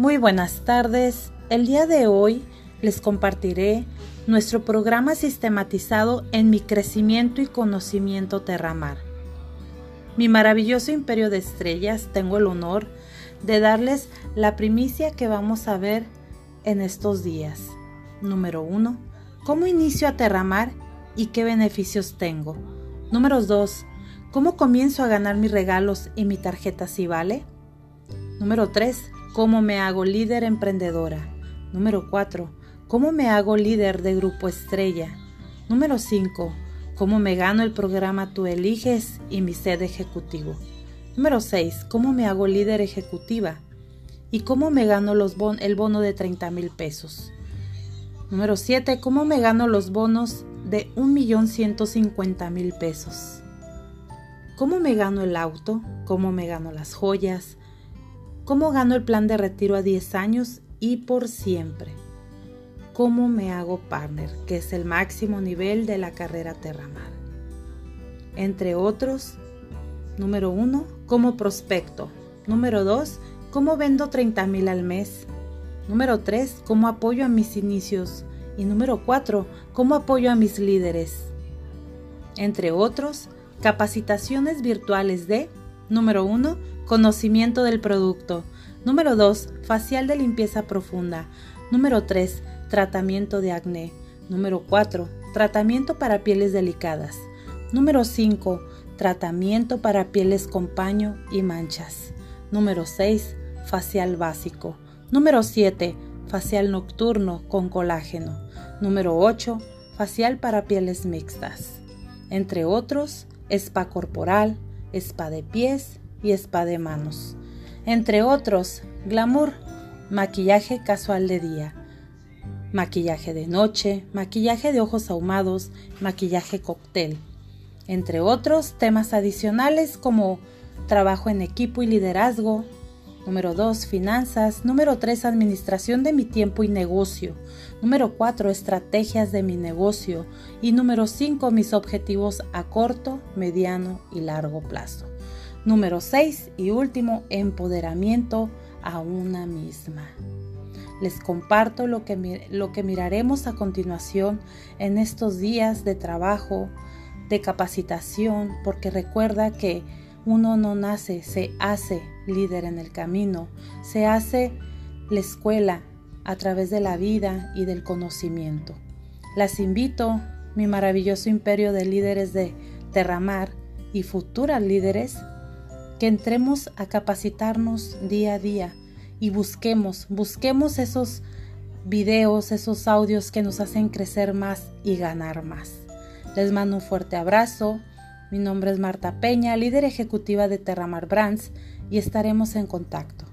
Muy buenas tardes. El día de hoy les compartiré nuestro programa sistematizado en mi crecimiento y conocimiento Terramar. Mi maravilloso imperio de estrellas, tengo el honor de darles la primicia que vamos a ver en estos días. Número 1. ¿Cómo inicio a Terramar y qué beneficios tengo? Número 2. ¿Cómo comienzo a ganar mis regalos y mi tarjeta si vale? Número 3. ¿Cómo me hago líder emprendedora? Número 4. ¿Cómo me hago líder de grupo estrella? Número 5. ¿Cómo me gano el programa Tú eliges y mi sede ejecutivo? Número 6. ¿Cómo me hago líder ejecutiva? ¿Y cómo me gano el bono de 30 mil pesos? Número 7. ¿Cómo me gano los bonos de 1.150.000 pesos? ¿Cómo me gano el auto? ¿Cómo me gano las joyas? ¿Cómo gano el plan de retiro a 10 años y por siempre? ¿Cómo me hago partner, que es el máximo nivel de la carrera Terramar? Entre otros, número 1, ¿cómo prospecto? Número 2, ¿cómo vendo 30 mil al mes? Número 3, ¿cómo apoyo a mis inicios? Y número 4, ¿cómo apoyo a mis líderes? Entre otros, Capacitaciones virtuales de Número 1. Conocimiento del producto. Número 2. Facial de limpieza profunda. Número 3. Tratamiento de acné. Número 4. Tratamiento para pieles delicadas. Número 5. Tratamiento para pieles con paño y manchas. Número 6. Facial básico. Número 7. Facial nocturno con colágeno. Número 8. Facial para pieles mixtas. Entre otros, spa corporal, spa de pies y spa de manos. Entre otros, glamour, maquillaje casual de día, maquillaje de noche, maquillaje de ojos ahumados, maquillaje cóctel. Entre otros temas adicionales como trabajo en equipo y liderazgo, Número 2, finanzas. Número 3, administración de mi tiempo y negocio. Número 4, estrategias de mi negocio. Y número 5, mis objetivos a corto, mediano y largo plazo. Número 6 y último, empoderamiento a una misma. Les comparto lo que, lo que miraremos a continuación en estos días de trabajo, de capacitación, porque recuerda que uno no nace, se hace líder en el camino, se hace la escuela a través de la vida y del conocimiento. Las invito, mi maravilloso imperio de líderes de Terramar y futuras líderes, que entremos a capacitarnos día a día y busquemos, busquemos esos videos, esos audios que nos hacen crecer más y ganar más. Les mando un fuerte abrazo, mi nombre es Marta Peña, líder ejecutiva de Terramar Brands, y estaremos en contacto.